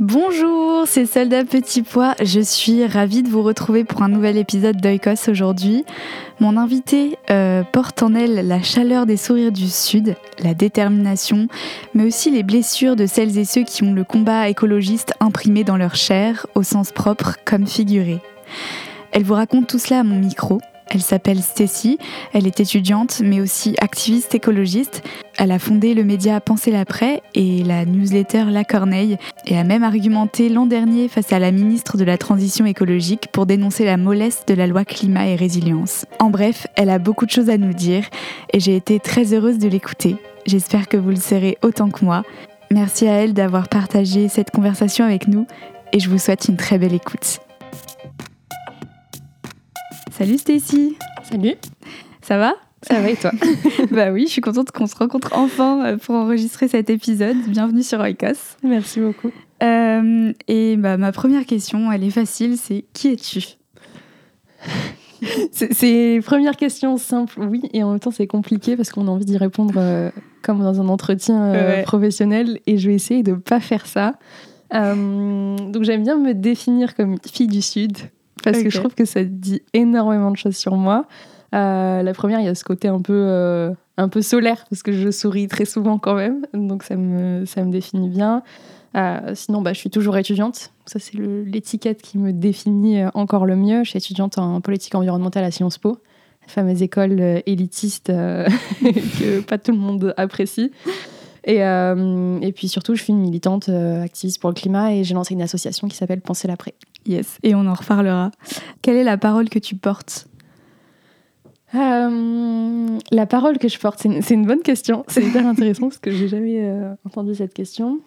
Bonjour, c'est Soldat Petit Pois. Je suis ravie de vous retrouver pour un nouvel épisode d'Oikos aujourd'hui. Mon invité euh, porte en elle la chaleur des sourires du Sud, la détermination, mais aussi les blessures de celles et ceux qui ont le combat écologiste imprimé dans leur chair, au sens propre comme figuré. Elle vous raconte tout cela à mon micro. Elle s'appelle Stacy, elle est étudiante mais aussi activiste écologiste. Elle a fondé le média Penser l'après et la newsletter La Corneille et a même argumenté l'an dernier face à la ministre de la Transition écologique pour dénoncer la mollesse de la loi climat et résilience. En bref, elle a beaucoup de choses à nous dire et j'ai été très heureuse de l'écouter. J'espère que vous le serez autant que moi. Merci à elle d'avoir partagé cette conversation avec nous et je vous souhaite une très belle écoute. Salut Stacy. Salut. Ça va? Ça va et toi? Bah oui, je suis contente qu'on se rencontre enfin euh, pour enregistrer cet épisode. Bienvenue sur Oikos. Merci beaucoup. Euh, et bah, ma première question, elle est facile, c'est qui es-tu? C'est première question simple, oui, et en même temps c'est compliqué parce qu'on a envie d'y répondre euh, comme dans un entretien Ouais. professionnel et je vais essayer de pas faire ça. donc j'aime bien me définir comme fille du Sud parce que je trouve que ça dit énormément de choses sur moi. Euh, la première, il y a ce côté un peu, euh, un peu solaire parce que je souris très souvent quand même, donc ça me, ça me définit bien. Euh, sinon, bah, je suis toujours étudiante. Ça, c'est l'étiquette qui me définit encore le mieux. Je suis étudiante en politique environnementale à Sciences Po, la fameuse école élitiste que pas tout le monde apprécie. Et, euh, et puis surtout, je suis une militante euh, activiste pour le climat et j'ai lancé une association qui s'appelle Penser l'après. Yes, et on en reparlera. Quelle est la parole que tu portes? Euh, la parole que je porte, c'est une, bonne question. C'est hyper intéressant parce que j'ai jamais entendu cette question.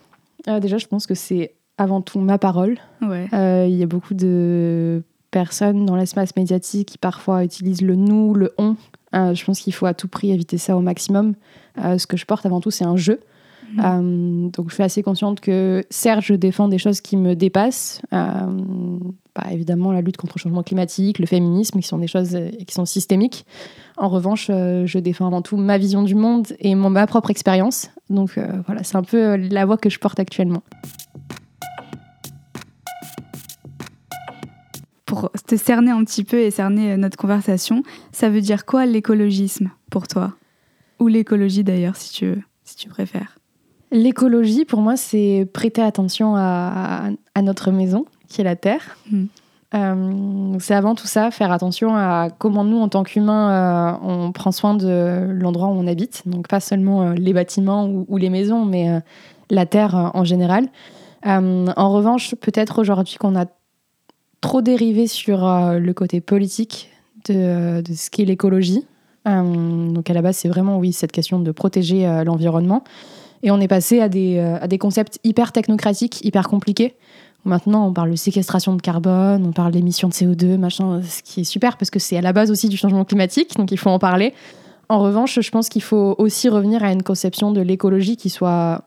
Déjà, je pense que c'est avant tout ma parole. Ouais. Il y a beaucoup de personnes dans l'espace médiatique qui parfois utilisent le nous, le on. Euh, je pense qu'il faut à tout prix éviter ça au maximum. Euh, ce que je porte avant tout, c'est un jeu. Euh, donc je suis assez consciente que certes, je défends des choses qui me dépassent. Bah, évidemment, la lutte contre le changement climatique, le féminisme, qui sont des choses qui sont systémiques. En revanche, je défends avant tout ma vision du monde et mon, ma propre expérience. Donc voilà, c'est un peu la voie que je porte actuellement. Pour te cerner un petit peu et cerner euh, notre conversation, ça veut dire quoi l'écologisme pour toi? Ou l'écologie d'ailleurs, si tu veux, si tu préfères. L'écologie, pour moi, c'est prêter attention à, à notre maison, qui est la Terre. Mm. Euh, c'est avant tout ça, faire attention à comment nous, en tant qu'humains, euh, on prend soin de l'endroit où on habite. Donc pas seulement euh, les bâtiments ou, ou les maisons, mais la Terre en général. En revanche, peut-être aujourd'hui qu'on a trop dérivé sur euh, le côté politique de, de ce qu'est l'écologie. Euh, donc à la base, c'est vraiment, oui, cette question de protéger euh, l'environnement. Et on est passé à des, euh, à des concepts hyper technocratiques, hyper compliqués. Maintenant, on parle de séquestration de carbone, on parle d'émissions de CO2, machin, ce qui est super parce que c'est à la base aussi du changement climatique, donc il faut en parler. En revanche, je pense qu'il faut aussi revenir à une conception de l'écologie qui soit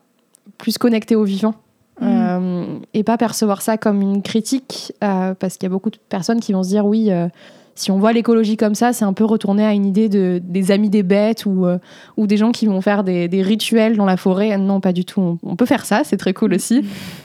plus connectée au vivant. Mhm. Euh, et pas percevoir ça comme une critique, euh, parce qu'il y a beaucoup de personnes qui vont se dire oui, euh, si on voit l'écologie comme ça, c'est un peu retourner à une idée de, des amis des bêtes ou, euh, ou des gens qui vont faire des, des, rituels dans la forêt. Non, pas du tout. On, peut faire ça, c'est très cool aussi.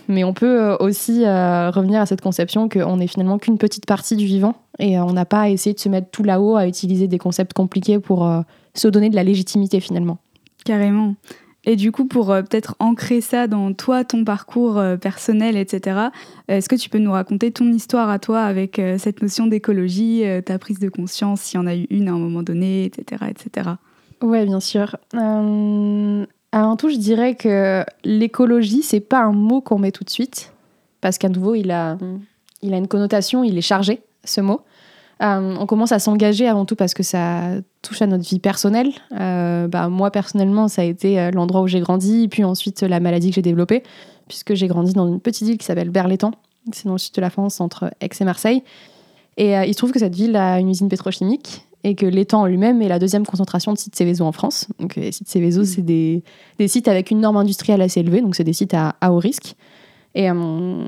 Mais on peut aussi euh, revenir à cette conception qu'on n'est finalement qu'une petite partie du vivant et on n'a pas à essayer de se mettre tout là-haut à utiliser des concepts compliqués pour se donner de la légitimité finalement. Carrément. Et du coup, pour euh, peut-être ancrer ça dans toi, ton parcours euh, personnel, etc., est-ce que tu peux nous raconter ton histoire à toi avec euh, cette notion d'écologie, ta prise de conscience, s'il y en a eu une à un moment donné, etc. etc. Oui, bien sûr. avant tout, je dirais que l'écologie, c'est pas un mot qu'on met tout de suite, parce qu'à nouveau, il a, il a une connotation, il est chargé, ce mot. On commence à s'engager avant tout parce que ça touche à notre vie personnelle. Euh, bah, moi, personnellement, ça a été euh, l'endroit où j'ai grandi, puis ensuite la maladie que j'ai développée, puisque j'ai grandi dans une petite ville qui s'appelle Berlétan. C'est dans le sud de la France, entre Aix et Marseille. Et il se trouve que cette ville a une usine pétrochimique et que l'étang lui-même est la deuxième concentration de sites Céveso en France. Donc, les sites Céveso, mmh. c'est des, sites avec une norme industrielle assez élevée, donc c'est des sites à haut risque. Et, euh,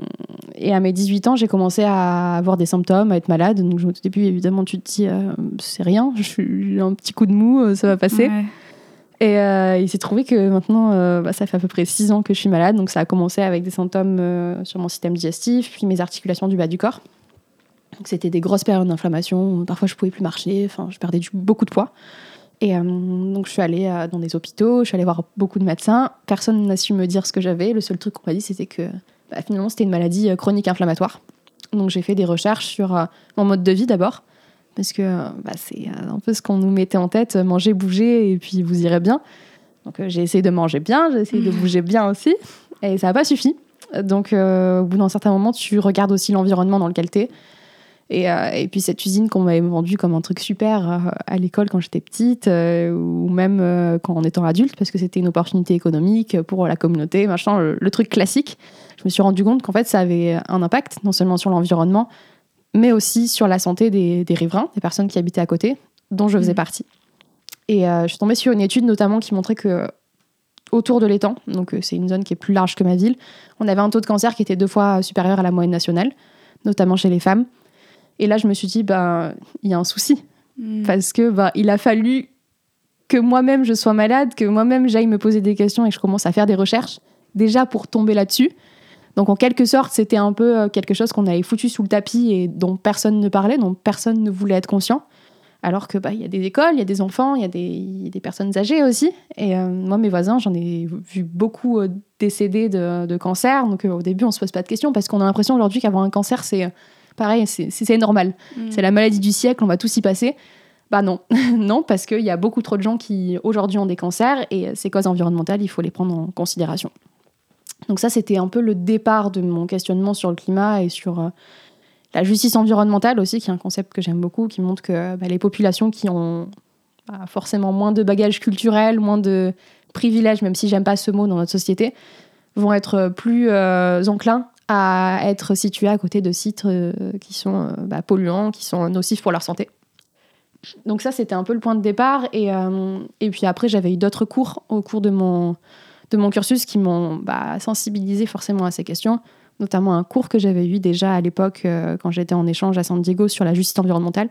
et à mes 18 ans, j'ai commencé à avoir des symptômes, à être malade. Donc au début, évidemment, tu te dis, euh, c'est rien, j'ai un petit coup de mou, euh, ça va passer. Et il s'est trouvé que maintenant, bah, ça fait à peu près 6 ans que je suis malade. Donc ça a commencé avec des symptômes sur mon système digestif, puis mes articulations du bas du corps. Donc c'était des grosses périodes d'inflammation. Parfois, je pouvais plus marcher. Enfin, je perdais du, beaucoup de poids. Et donc, je suis allée dans des hôpitaux, je suis allée voir beaucoup de médecins. Personne n'a su me dire ce que j'avais. Le seul truc qu'on m'a dit, c'était que bah, finalement, c'était une maladie euh, chronique inflammatoire. Donc, j'ai fait des recherches sur euh, mon mode de vie d'abord, parce que bah, c'est euh, un peu ce qu'on nous mettait en tête manger, bouger, et puis vous irez bien. Donc, j'ai essayé de manger bien, j'ai essayé de bouger bien aussi, et ça n'a pas suffi. Donc, au bout d'un certain moment, tu regardes aussi l'environnement dans lequel tu es. Et, et, puis cette usine qu'on m'avait vendue comme un truc super à l'école quand j'étais petite, ou même quand en étant adulte, parce que c'était une opportunité économique pour la communauté, machin, le truc classique je me suis rendu compte qu'en fait, ça avait un impact, non seulement sur l'environnement, mais aussi sur la santé des, riverains, des personnes qui habitaient à côté, dont je faisais mmh. partie. Et euh, je suis tombée sur une étude notamment qui montrait que autour de l'étang, donc euh, c'est une zone qui est plus large que ma ville, on avait un taux de cancer qui était deux fois supérieur à la moyenne nationale, notamment chez les femmes. Et là, je me suis dit, ben, il y a un souci. Mmh. Parce que bah, il a fallu que moi-même je sois malade, que moi-même j'aille me poser des questions et que je commence à faire des recherches, déjà pour tomber là-dessus. Donc en quelque sorte, c'était un peu euh, quelque chose qu'on avait foutu sous le tapis et dont personne ne parlait, dont personne ne voulait être conscient. Alors que bah il y a des écoles, il y a des enfants, il y a des, personnes âgées aussi. Et euh, moi, mes voisins, j'en ai vu beaucoup euh, décéder de, cancer. Donc au début, on se pose pas de questions parce qu'on a l'impression aujourd'hui qu'avoir un cancer, c'est pareil, c'est normal. Mm. C'est la maladie du siècle, on va tous y passer. Bah non, non, parce qu'il y a beaucoup trop de gens qui aujourd'hui ont des cancers et ces causes environnementales, il faut les prendre en considération. Donc ça, c'était un peu le départ de mon questionnement sur le climat et sur euh, la justice environnementale aussi, qui est un concept que j'aime beaucoup, qui montre que bah, les populations qui ont bah, forcément moins de bagages culturels, moins de privilèges, même si j'aime pas ce mot dans notre société, vont être plus euh, enclins à être situés à côté de sites euh, qui sont bah, polluants, qui sont nocifs pour leur santé. Donc ça, c'était un peu le point de départ. Et, et puis après, j'avais eu d'autres cours au cours de mon, de mon cursus qui m'ont bah, sensibilisé forcément à ces questions, notamment un cours que j'avais eu déjà à l'époque euh, quand j'étais en échange à San Diego sur la justice environnementale,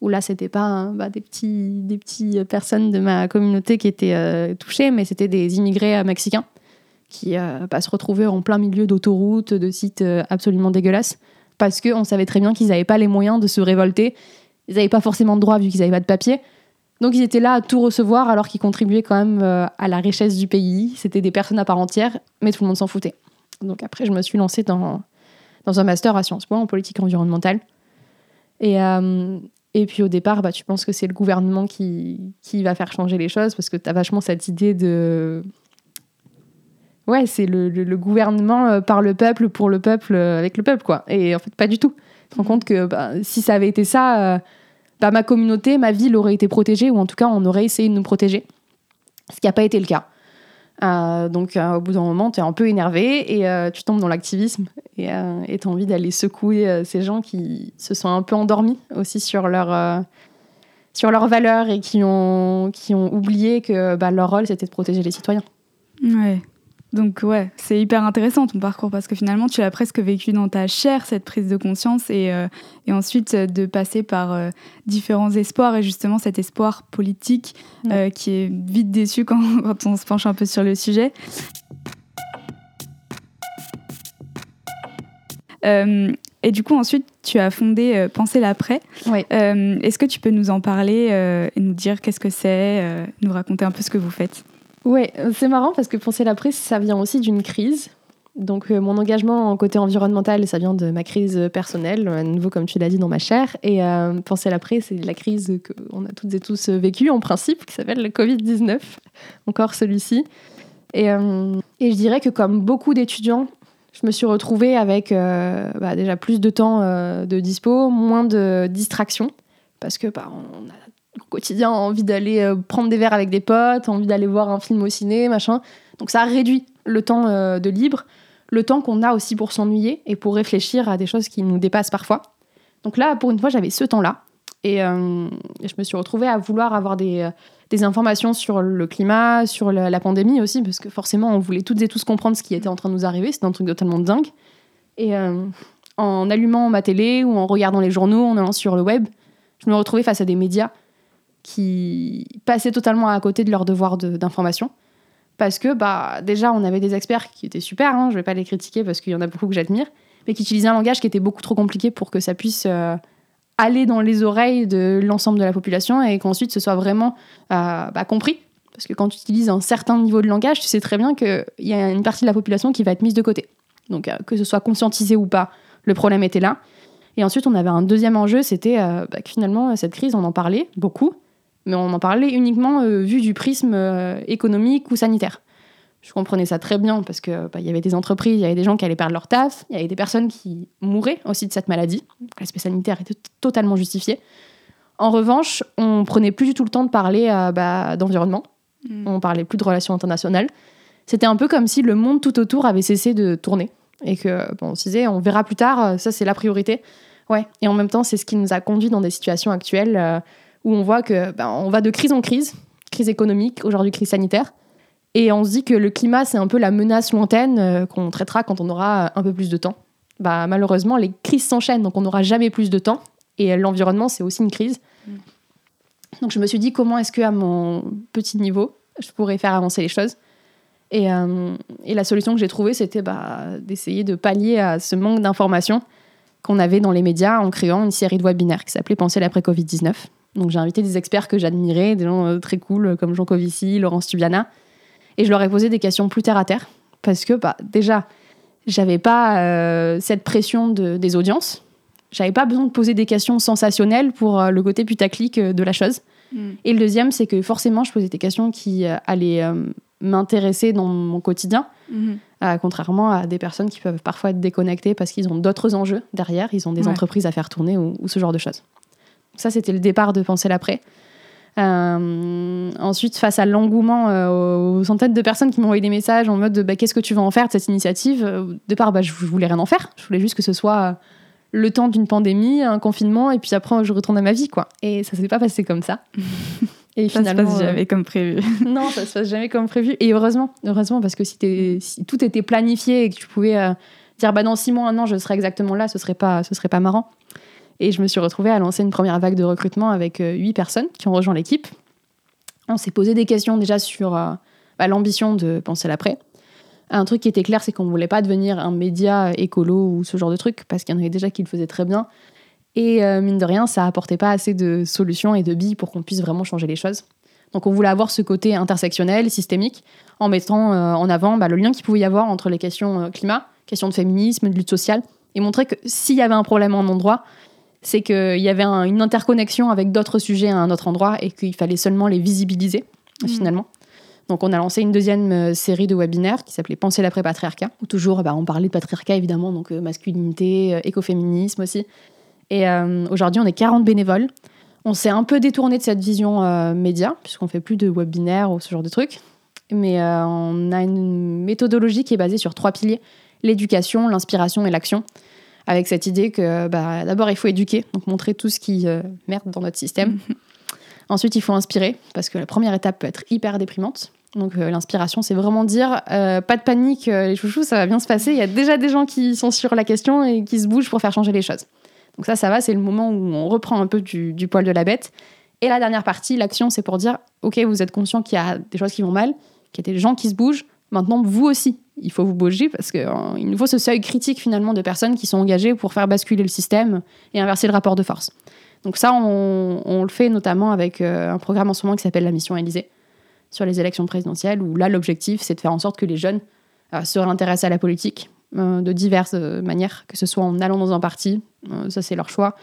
où là c'était pas bah, des petits des petits personnes de ma communauté qui étaient euh, touchées, mais c'était des immigrés euh, mexicains qui bah, se retrouvaient en plein milieu d'autoroutes, de sites absolument dégueulasses, parce qu'on savait très bien qu'ils n'avaient pas les moyens de se révolter, ils n'avaient pas forcément de droit vu qu'ils n'avaient pas de papier. Donc ils étaient là à tout recevoir alors qu'ils contribuaient quand même euh, à la richesse du pays. C'était des personnes à part entière, mais tout le monde s'en foutait. Donc après, je me suis lancée dans, dans un master à Sciences Po en politique environnementale. Et, euh, et puis au départ, bah, tu penses que c'est le gouvernement qui, qui va faire changer les choses parce que tu as vachement cette idée de... Ouais, c'est le, le, gouvernement euh, par le peuple, pour le peuple, avec le peuple, quoi. Et en fait, pas du tout. Tu te rends compte que bah, si ça avait été ça bah, ma communauté, ma ville aurait été protégée, ou en tout cas, on aurait essayé de nous protéger. Ce qui n'a pas été le cas. Euh, donc, euh, au bout d'un moment, tu es un peu énervé et euh, tu tombes dans l'activisme et tu as envie d'aller secouer ces gens qui se sont un peu endormis aussi sur sur leurs valeurs et qui ont, qui ont oublié que bah, leur rôle, c'était de protéger les citoyens. Ouais. Donc ouais, c'est hyper intéressant ton parcours parce que finalement tu l'as presque vécu dans ta chair cette prise de conscience et, euh, et ensuite euh, de passer par euh, différents espoirs et justement cet espoir politique qui est vite déçu quand, quand, on se penche un peu sur le sujet. et du coup ensuite tu as fondé Penser l'après. Est-ce que tu peux nous en parler et nous dire qu'est-ce que c'est, nous raconter un peu ce que vous faites? Ouais, c'est marrant parce que penser la prise, ça vient aussi d'une crise. Donc euh, mon engagement en côté environnemental, ça vient de ma crise personnelle, à nouveau comme tu l'as dit dans ma chair. Et euh, penser l'après, c'est la crise qu'on a toutes et tous vécue en principe, qui s'appelle le Covid-19, encore celui-ci. Et, euh, et, je dirais que comme beaucoup d'étudiants, je me suis retrouvée avec bah, déjà plus de temps de dispo, moins de distractions, parce que bah, on a au quotidien envie d'aller euh, prendre des verres avec des potes, envie d'aller voir un film au ciné, machin. Donc ça réduit le temps euh, de libre, le temps qu'on a aussi pour s'ennuyer et pour réfléchir à des choses qui nous dépassent parfois. Donc là, pour une fois, j'avais ce temps-là. Et, euh, je me suis retrouvée à vouloir avoir des, informations sur le climat, sur la, pandémie aussi, parce que forcément, on voulait toutes et tous comprendre ce qui était en train de nous arriver. C'était un truc totalement dingue. Et en allumant ma télé ou en regardant les journaux, en allant sur le web, je me retrouvais face à des médias qui passaient totalement à côté de leur devoir d'information. Parce que bah, déjà, on avait des experts qui étaient super, hein, je vais pas les critiquer parce qu'il y en a beaucoup que j'admire, mais qui utilisaient un langage qui était beaucoup trop compliqué pour que ça puisse euh, aller dans les oreilles de l'ensemble de la population et qu'ensuite ce soit vraiment euh, bah, compris. Parce que quand tu utilises un certain niveau de langage, tu sais très bien qu'il y a une partie de la population qui va être mise de côté. Donc euh, que ce soit conscientisé ou pas, le problème était là. Et ensuite, on avait un deuxième enjeu, c'était bah, que finalement, cette crise, on en parlait beaucoup, mais on en parlait uniquement euh, vu du prisme euh, économique ou sanitaire. Je comprenais ça très bien parce que bah, y avait des entreprises, il y avait des gens qui allaient perdre leur taf, il y avait des personnes qui mouraient aussi de cette maladie. L'aspect sanitaire était totalement justifié. En revanche, on prenait plus du tout le temps de parler euh, bah, d'environnement. Mm. On parlait plus de relations internationales. C'était un peu comme si le monde tout autour avait cessé de tourner et que bon, on se disait on verra plus tard, ça c'est la priorité. Ouais. Et en même temps, c'est ce qui nous a conduit dans des situations actuelles où on voit que ben, on va de crise en crise, crise économique, aujourd'hui crise sanitaire, et on se dit que le climat c'est un peu la menace lointaine euh, qu'on traitera quand on aura un peu plus de temps. Bah, malheureusement, les crises s'enchaînent, donc on n'aura jamais plus de temps, et l'environnement c'est aussi une crise. Mm. Donc je me suis dit comment est-ce que à mon petit niveau je pourrais faire avancer les choses? Et, euh, et la solution que j'ai trouvée, c'était bah, d'essayer de pallier à ce manque d'informations qu'on avait dans les médias en créant une série de webinaires qui s'appelait Penser l'après Covid-19. Donc j'ai invité des experts que j'admirais, des gens euh, très cool euh, comme Jean Covici, Laurence Tubiana. Et je leur ai posé des questions plus terre à terre. Parce que bah, déjà, j'avais pas euh, cette pression de, des audiences. J'avais pas besoin de poser des questions sensationnelles pour le côté putaclic de la chose. Mm. Et le deuxième, c'est que forcément, je posais des questions qui allaient m'intéresser dans mon quotidien, mm-hmm. contrairement à des personnes qui peuvent parfois être déconnectées parce qu'ils ont d'autres enjeux derrière, ils ont des entreprises à faire tourner ou, ce genre de choses. Ça, c'était le départ de Penser l'après. Euh, ensuite, face à l'engouement euh, aux centaines de personnes qui m'ont envoyé des messages en mode bah, qu'est-ce que tu vas en faire de cette initiative? Euh, Au départ, bah, je voulais rien en faire. Je voulais juste que ce soit le temps d'une pandémie, un confinement, et puis après, je retourne à ma vie. quoi. Et ça s'est pas passé comme ça. Et ça finalement, se passe jamais comme prévu. non, ça se passe jamais comme prévu. Et heureusement, heureusement parce que si, si tout était planifié et que tu pouvais dire bah dans six mois, un an, je serai exactement là, ce serait pas, ce serait pas marrant. Et je me suis retrouvée à lancer une première vague de recrutement avec euh, huit personnes qui ont rejoint l'équipe. On s'est posé des questions déjà sur euh, bah, l'ambition de penser l'après. Un truc qui était clair, c'est qu'on ne voulait pas devenir un média écolo ou ce genre de truc, parce qu'il y en avait déjà qui le faisaient très bien. Et euh, mine de rien, ça apportait pas assez de solutions et de billes pour qu'on puisse vraiment changer les choses. Donc on voulait avoir ce côté intersectionnel, systémique, en mettant en avant bah, le lien qu'il pouvait y avoir entre les questions climat, questions de féminisme, de lutte sociale, et montrer que s'il y avait un problème en endroit, c'est qu'il y avait une interconnexion avec d'autres sujets à un autre endroit et qu'il fallait seulement les visibiliser, mm. finalement. Donc on a lancé une deuxième euh, série de webinaires qui s'appelait Penser l'après-patriarcat, où toujours bah, on parlait de patriarcat évidemment, donc euh, masculinité, euh, écoféminisme aussi. Et aujourd'hui on est 40 bénévoles. On s'est un peu détourné de cette vision média, puisqu'on fait plus de webinaires ou ce genre de trucs. Mais on a une méthodologie qui est basée sur trois piliers, l'éducation, l'inspiration et l'action avec cette idée que bah, d'abord il faut éduquer, donc montrer tout ce qui euh, merde dans notre système. Ensuite, il faut inspirer, parce que la première étape peut être hyper déprimante. Donc l'inspiration, c'est vraiment dire pas de panique, les chouchous, ça va bien se passer. Il y a déjà des gens qui sont sur la question et qui se bougent pour faire changer les choses. Donc ça, ça va, c'est le moment où on reprend un peu du, du poil de la bête. Et la dernière partie, l'action, c'est pour dire ok, vous êtes conscient qu'il y a des choses qui vont mal, qu'il y a des gens qui se bougent. Maintenant, vous aussi, il faut vous bouger parce qu'il euh, nous faut ce seuil critique finalement de personnes qui sont engagées pour faire basculer le système et inverser le rapport de force. Donc ça, on, le fait notamment avec euh, un programme en ce moment qui s'appelle la Mission Élysée sur les élections présidentielles, où là, l'objectif, c'est de faire en sorte que les jeunes euh, se réintéressent à la politique de diverses manières, que ce soit en allant dans un parti, ça c'est leur choix,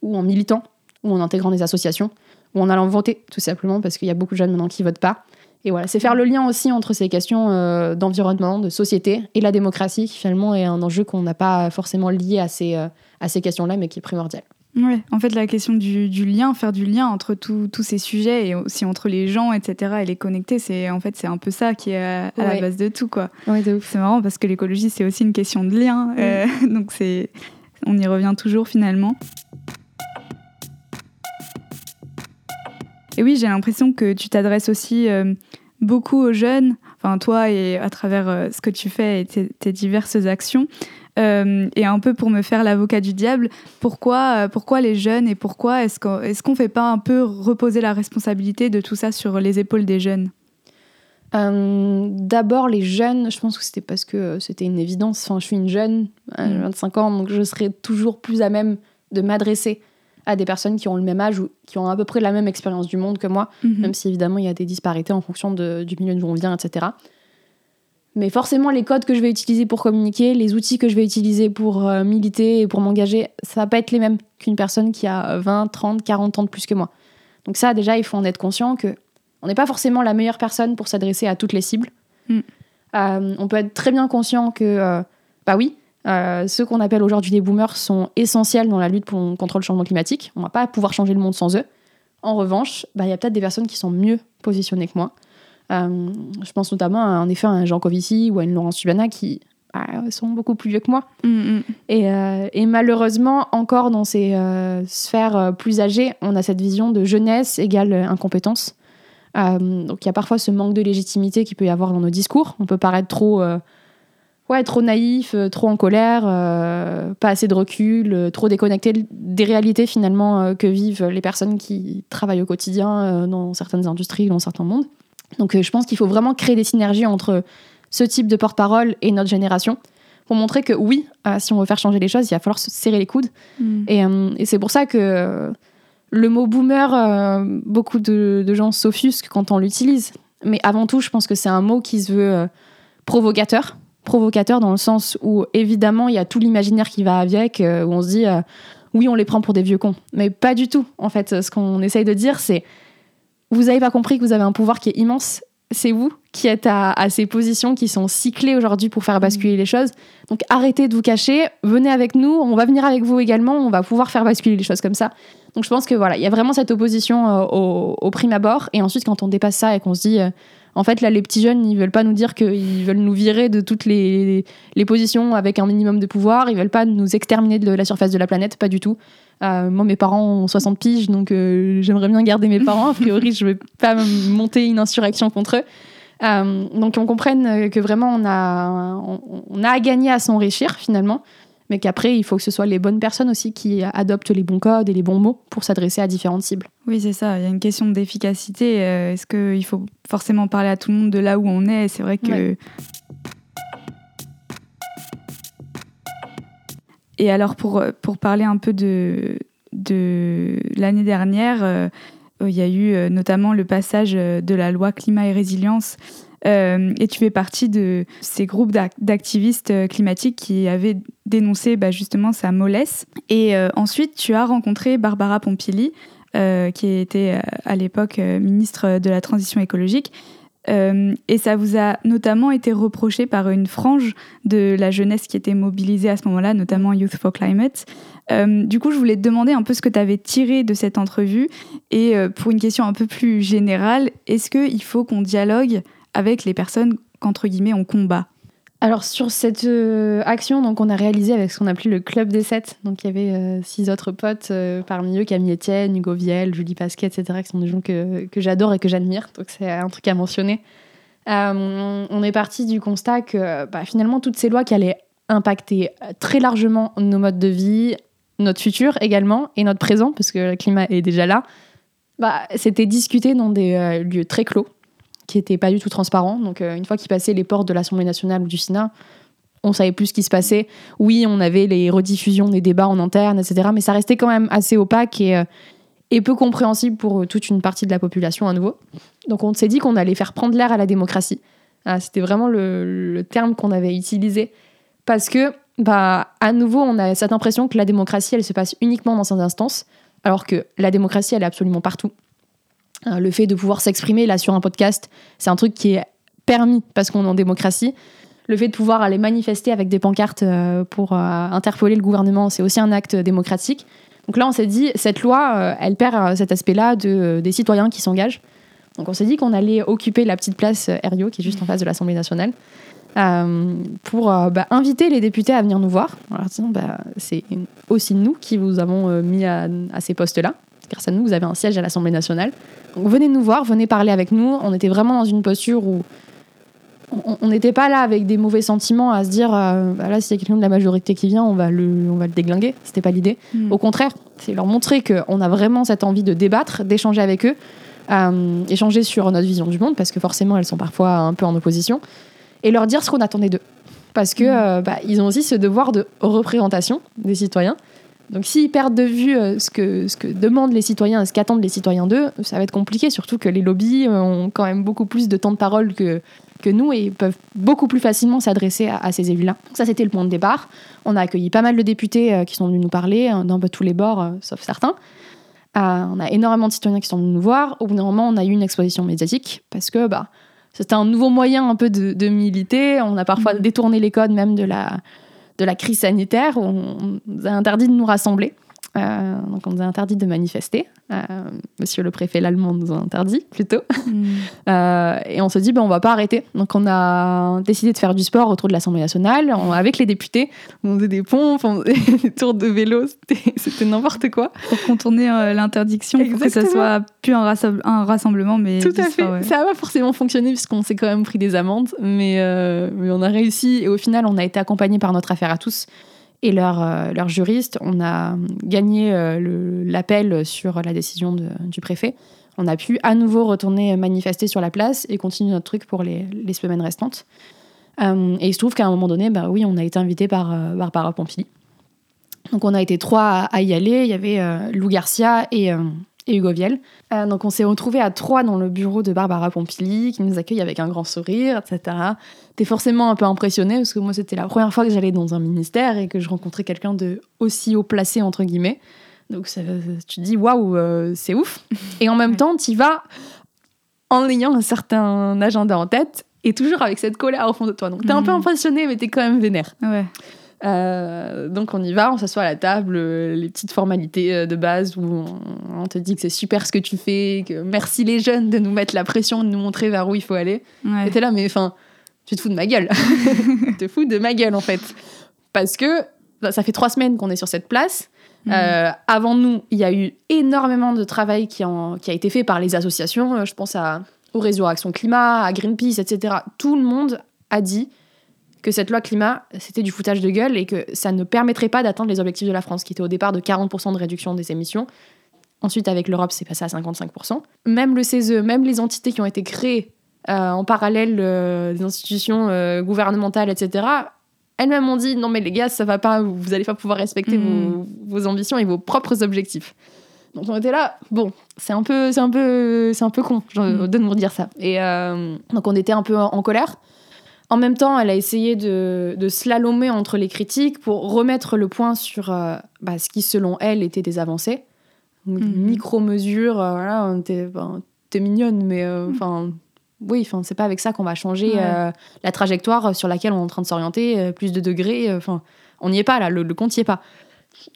ou en militant, ou en intégrant des associations, ou en allant voter, tout simplement, parce qu'il y a beaucoup de jeunes maintenant qui votent pas. Et voilà, c'est faire le lien aussi entre ces questions euh, d'environnement, de société et la démocratie, qui finalement est un enjeu qu'on n'a pas forcément lié à ces, euh, à ces questions-là, mais qui est primordial. Ouais, en fait, la question du, du lien, faire du lien entre tous ces sujets et aussi entre les gens, etc., et les connecter, c'est en fait c'est un peu ça qui est à, la base de tout, quoi. Ouais, c'est marrant parce que l'écologie c'est aussi une question de lien, euh, donc c'est on y revient toujours finalement. Et oui, j'ai l'impression que tu t'adresses aussi euh, beaucoup aux jeunes, enfin toi et à travers euh, ce que tu fais et tes, diverses actions. Euh, et un peu pour me faire l'avocat du diable, pourquoi, pourquoi les jeunes et pourquoi est-ce qu'on est qu'on fait pas un peu reposer la responsabilité de tout ça sur les épaules des jeunes? D'abord, les jeunes, je pense que c'était parce que c'était une évidence. Enfin, je suis une jeune, 25 mm. ans, donc je serais toujours plus à même de m'adresser à des personnes qui ont le même âge ou qui ont à peu près la même expérience du monde que moi, mhm. même si évidemment il y a des disparités en fonction du milieu d'où on vient, etc. Mais forcément, les codes que je vais utiliser pour communiquer, les outils que je vais utiliser pour euh, militer et pour m'engager, ça va pas être les mêmes qu'une personne qui a 20, 30, 40 ans de plus que moi. Donc ça, déjà, il faut en être conscient que on n'est pas forcément la meilleure personne pour s'adresser à toutes les cibles. Mm. Euh, on peut être très bien conscient que, euh, bah oui, euh, ceux qu'on appelle aujourd'hui des boomers sont essentiels dans la lutte pour, contre le changement climatique. On ne va pas pouvoir changer le monde sans eux. En revanche, bah, il y a peut-être des personnes qui sont mieux positionnées que moi. Euh, je pense notamment à, en effet à un Jean Covici ou à une Laurence Subana qui bah, sont beaucoup plus vieux que moi. Mm, mm. Euh, et, malheureusement, encore dans ces sphères plus âgées, on a cette vision de jeunesse égale incompétence. donc il y a parfois ce manque de légitimité qui peut y avoir dans nos discours. On peut paraître trop ouais, trop naïf, euh, trop en colère, euh, pas assez de recul, euh, trop déconnecté des réalités finalement que vivent les personnes qui travaillent au quotidien dans certaines industries, dans certains mondes. Donc je pense qu'il faut vraiment créer des synergies entre ce type de porte-parole et notre génération pour montrer que oui, si on veut faire changer les choses, il va falloir se serrer les coudes. Mm. Et, c'est pour ça que le mot boomer, beaucoup de, de gens s'offusquent quand on l'utilise. Mais avant tout, je pense que c'est un mot qui se veut provocateur provocateur dans le sens où évidemment il y a tout l'imaginaire qui va avec, euh, où on se dit euh, oui on les prend pour des vieux cons, mais pas du tout. En fait, ce qu'on essaye de dire c'est vous avez pas compris que vous avez un pouvoir qui est immense. C'est vous qui êtes à, ces positions qui sont cyclées aujourd'hui pour faire basculer les choses. Donc arrêtez de vous cacher, venez avec nous, on va venir avec vous également, on va pouvoir faire basculer les choses comme ça. Donc je pense que voilà, il y a vraiment cette opposition euh, au, au, prime abord, et ensuite quand on dépasse ça et qu'on se dit en fait, là, les petits jeunes, ils veulent pas nous dire qu'ils veulent nous virer de toutes les, positions avec un minimum de pouvoir. Ils veulent pas nous exterminer de la surface de la planète, pas du tout. Euh, moi, mes parents ont 60 piges, donc euh, j'aimerais bien garder mes parents. A priori, je vais pas monter une insurrection contre eux. Euh, donc, on comprenne que vraiment, on a, on a à gagner à s'enrichir, finalement mais qu'après, il faut que ce soit les bonnes personnes aussi qui adoptent les bons codes et les bons mots pour s'adresser à différentes cibles. Oui, c'est ça. Il y a une question d'efficacité. Euh, est-ce qu'il faut forcément parler à tout le monde de là où on est? C'est vrai que... Et alors, pour, pour parler un peu de, de l'année dernière, euh, il y a eu euh, notamment le passage de la loi climat et résilience euh, et tu fais partie de ces groupes d'activistes euh, climatiques qui avaient dénoncé bah, justement sa mollesse. Et euh, ensuite, tu as rencontré Barbara Pompili, qui était à l'époque ministre de la Transition écologique. et ça vous a notamment été reproché par une frange de la jeunesse qui était mobilisée à ce moment-là, notamment Youth for Climate. du coup, je voulais te demander un peu ce que tu avais tiré de cette entrevue. Et pour une question un peu plus générale, est-ce qu'il faut qu'on dialogue avec les personnes qu'entre guillemets on combat alors sur cette euh, action, donc on a réalisé avec ce qu'on appelait le club des sept. Donc il y avait euh, six autres potes, euh, parmi eux Camille Etienne, Hugo Viel, Julie Pasquet, etc. qui sont des gens que, que j'adore et que j'admire. Donc c'est un truc à mentionner. On est parti du constat que bah, finalement, toutes ces lois qui allaient impacter très largement nos modes de vie, notre futur également, et notre présent, parce que le climat est déjà là, bah, c'était discuté dans des lieux très clos, qui n'étaient pas du tout transparents. Donc, euh, une fois qu'ils passaient les portes de l'Assemblée nationale ou du Sénat, on savait plus ce qui se passait. Oui, on avait les rediffusions des débats en interne, etc. Mais ça restait quand même assez opaque et, et peu compréhensible pour toute une partie de la population à nouveau. Donc on s'est dit qu'on allait faire prendre l'air à la démocratie. Ah, c'était vraiment le, terme qu'on avait utilisé. Parce que, bah, à nouveau, on a cette impression que la démocratie, elle se passe uniquement dans ces instances, alors que la démocratie, elle est absolument partout. Euh, le fait de pouvoir s'exprimer là sur un podcast, c'est un truc qui est permis parce qu'on est en démocratie. Le fait de pouvoir aller manifester avec des pancartes euh, pour euh, interpeller le gouvernement, c'est aussi un acte démocratique. Donc là, on s'est dit, cette loi, elle perd cet aspect-là de, des citoyens qui s'engagent. Donc on s'est dit qu'on allait occuper la petite place Herriot, qui est juste en face de l'Assemblée nationale, pour bah, inviter les députés à venir nous voir. Alors disons, bah, c'est aussi nous qui vous avons mis à, ces postes-là. Grâce à nous, vous avez un siège à l'Assemblée nationale. Donc venez nous voir, venez parler avec nous. On était vraiment dans une posture où on n'était pas là avec des mauvais sentiments à se dire euh, bah là s'il y a quelqu'un de la majorité qui vient on va le on va le déglinguer c'était pas l'idée hmm. au contraire c'est leur montrer qu'on a vraiment cette envie de débattre d'échanger avec eux euh, échanger sur notre vision du monde parce que forcément elles sont parfois un peu en opposition et leur dire ce qu'on attendait d'eux parce que hmm. euh, bah, ils ont aussi ce devoir de représentation des citoyens donc s'ils perdent de vue ce, que, ce que demandent les citoyens et ce qu'attendent les citoyens d'eux, ça va être compliqué, surtout que les lobbies ont quand même beaucoup plus de temps de parole que, que nous et peuvent beaucoup plus facilement s'adresser à, ces élus-là. Ça, c'était le point de départ. On a accueilli pas mal de députés euh, qui sont venus nous parler euh, d'un peu tous les bords, euh, sauf certains. on a énormément de citoyens qui sont venus nous voir. Au bout d'un moment, on a eu une exposition médiatique parce que bah, c'était un nouveau moyen un peu de, militer. On a parfois mmh. détourné les codes même de la, de la crise sanitaire. On, on a interdit de nous rassembler. Euh, donc on nous a interdit de manifester. Euh, monsieur le préfet l'allemand nous a interdit plutôt. Hmm. Euh, et on se dit, ben, on va pas arrêter. Donc on a décidé de faire du sport autour de l'Assemblée nationale avec les députés. On faisait des pompes, on faisait des tours de vélo, c'était n'importe quoi. Pour contourner l'interdiction, pour que ça soit plus un, rassemblement, mais tout à fait. Ça n'a pas forcément fonctionné puisqu'on s'est quand même pris des amendes, mais, mais on a réussi. Et au final, on a été accompagné par notre affaire à tous et leur, euh, leur juriste. On a gagné euh, l'appel sur la décision du préfet. On a pu à nouveau retourner manifester sur la place et continuer notre truc pour les, les semaines restantes. Euh, et il se trouve qu'à un moment donné, bah oui, on a été invité par Barbara Pompili. Donc on a été trois à, y aller. Il y avait Lou Garcia et, et Hugo Viel. Euh, donc on s'est retrouvés à trois dans le bureau de Barbara Pompili, qui nous accueille avec un grand sourire, etc. T'es forcément un peu impressionné, parce que moi c'était la première fois que j'allais dans un ministère et que je rencontrais quelqu'un de aussi haut placé, entre guillemets. Donc tu te dis, waouh, euh, c'est ouf. Et en même temps, tu vas en ayant un certain agenda en tête et toujours avec cette colère au fond de toi. Donc t'es un peu mm. impressionné, mais t'es quand même vénère. Ouais. Euh, donc on y va, on s'assoit à la table, euh, les petites formalités euh, de base où on, te dit que c'est super ce que tu fais, que merci les jeunes de nous mettre la pression, de nous montrer vers où il faut aller. Et t'es là, mais enfin, tu te fous de ma gueule. tu te fous de ma gueule en fait. Parce que bah, ça fait trois semaines qu'on est sur cette place. Mhm. avant nous, il y a eu énormément de travail qui, qui a été fait par les associations. Je pense à, au réseau Action Climat, à Greenpeace, etc. Tout le monde a dit que cette loi climat, c'était du foutage de gueule et que ça ne permettrait pas d'atteindre les objectifs de la France, qui était au départ de 40% de réduction des émissions. Ensuite, avec l'Europe, c'est passé à 55%. Même le CESE, même les entités qui ont été créées euh, en parallèle euh, des institutions euh, gouvernementales, etc., elles-mêmes ont dit non mais les gars, ça va pas, vous n'allez pas pouvoir respecter mm. vos, ambitions et vos propres objectifs. Donc on était là, bon, c'est un peu, c'est un peu, c'est un peu con mm. de nous dire ça. Et donc on était un peu en colère. En même temps, elle a essayé de, slalomer entre les critiques pour remettre le point sur euh, bah, ce qui, selon elle, était des avancées. Mhm. Micro-mesures, euh, voilà, t'es mignonne, mais euh, mhm. enfin. oui, enfin, c'est pas avec ça qu'on va changer la trajectoire sur laquelle on est en train de s'orienter, plus de degrés. Enfin, on n'y est pas là, le, le compte n'y est pas.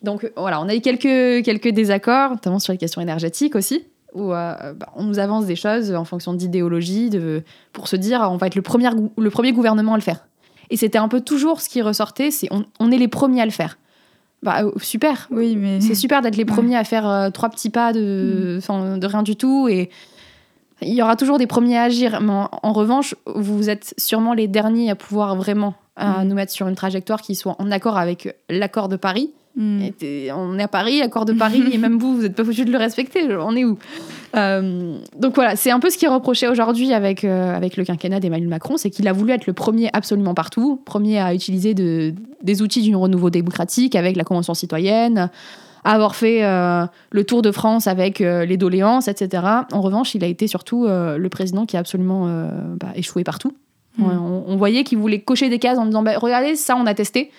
Donc voilà, on a eu quelques, quelques désaccords, notamment sur les questions énergétiques aussi où euh, bah, on nous avance des choses en fonction d'idéologie, de, pour se dire on va être le premier, le premier gouvernement à le faire. Et c'était un peu toujours ce qui ressortait, c'est on, est les premiers à le faire. Bah, euh, super, oui, mais c'est super d'être les premiers à faire euh, trois petits pas de, mm. de rien du tout. Et Il y aura toujours des premiers à agir, mais en, revanche, vous êtes sûrement les derniers à pouvoir vraiment à Mm. nous mettre sur une trajectoire qui soit en accord avec l'accord de Paris. Mm. Et on est à Paris, accord de Paris, et même vous, vous n'êtes pas foutu de le respecter. On est où? Euh, Donc voilà, c'est un peu ce qui est reproché aujourd'hui avec, euh, avec le quinquennat d'Emmanuel Macron, c'est qu'il a voulu être le premier absolument partout, premier à utiliser de- des outils du renouveau démocratique avec la Convention citoyenne, à avoir fait euh, le tour de France avec euh, les doléances, etc. En revanche, il a été surtout euh, le président qui a absolument bah, échoué partout. Mm. On voyait qu'il voulait cocher des cases en disant bah, regardez, ça, on a testé.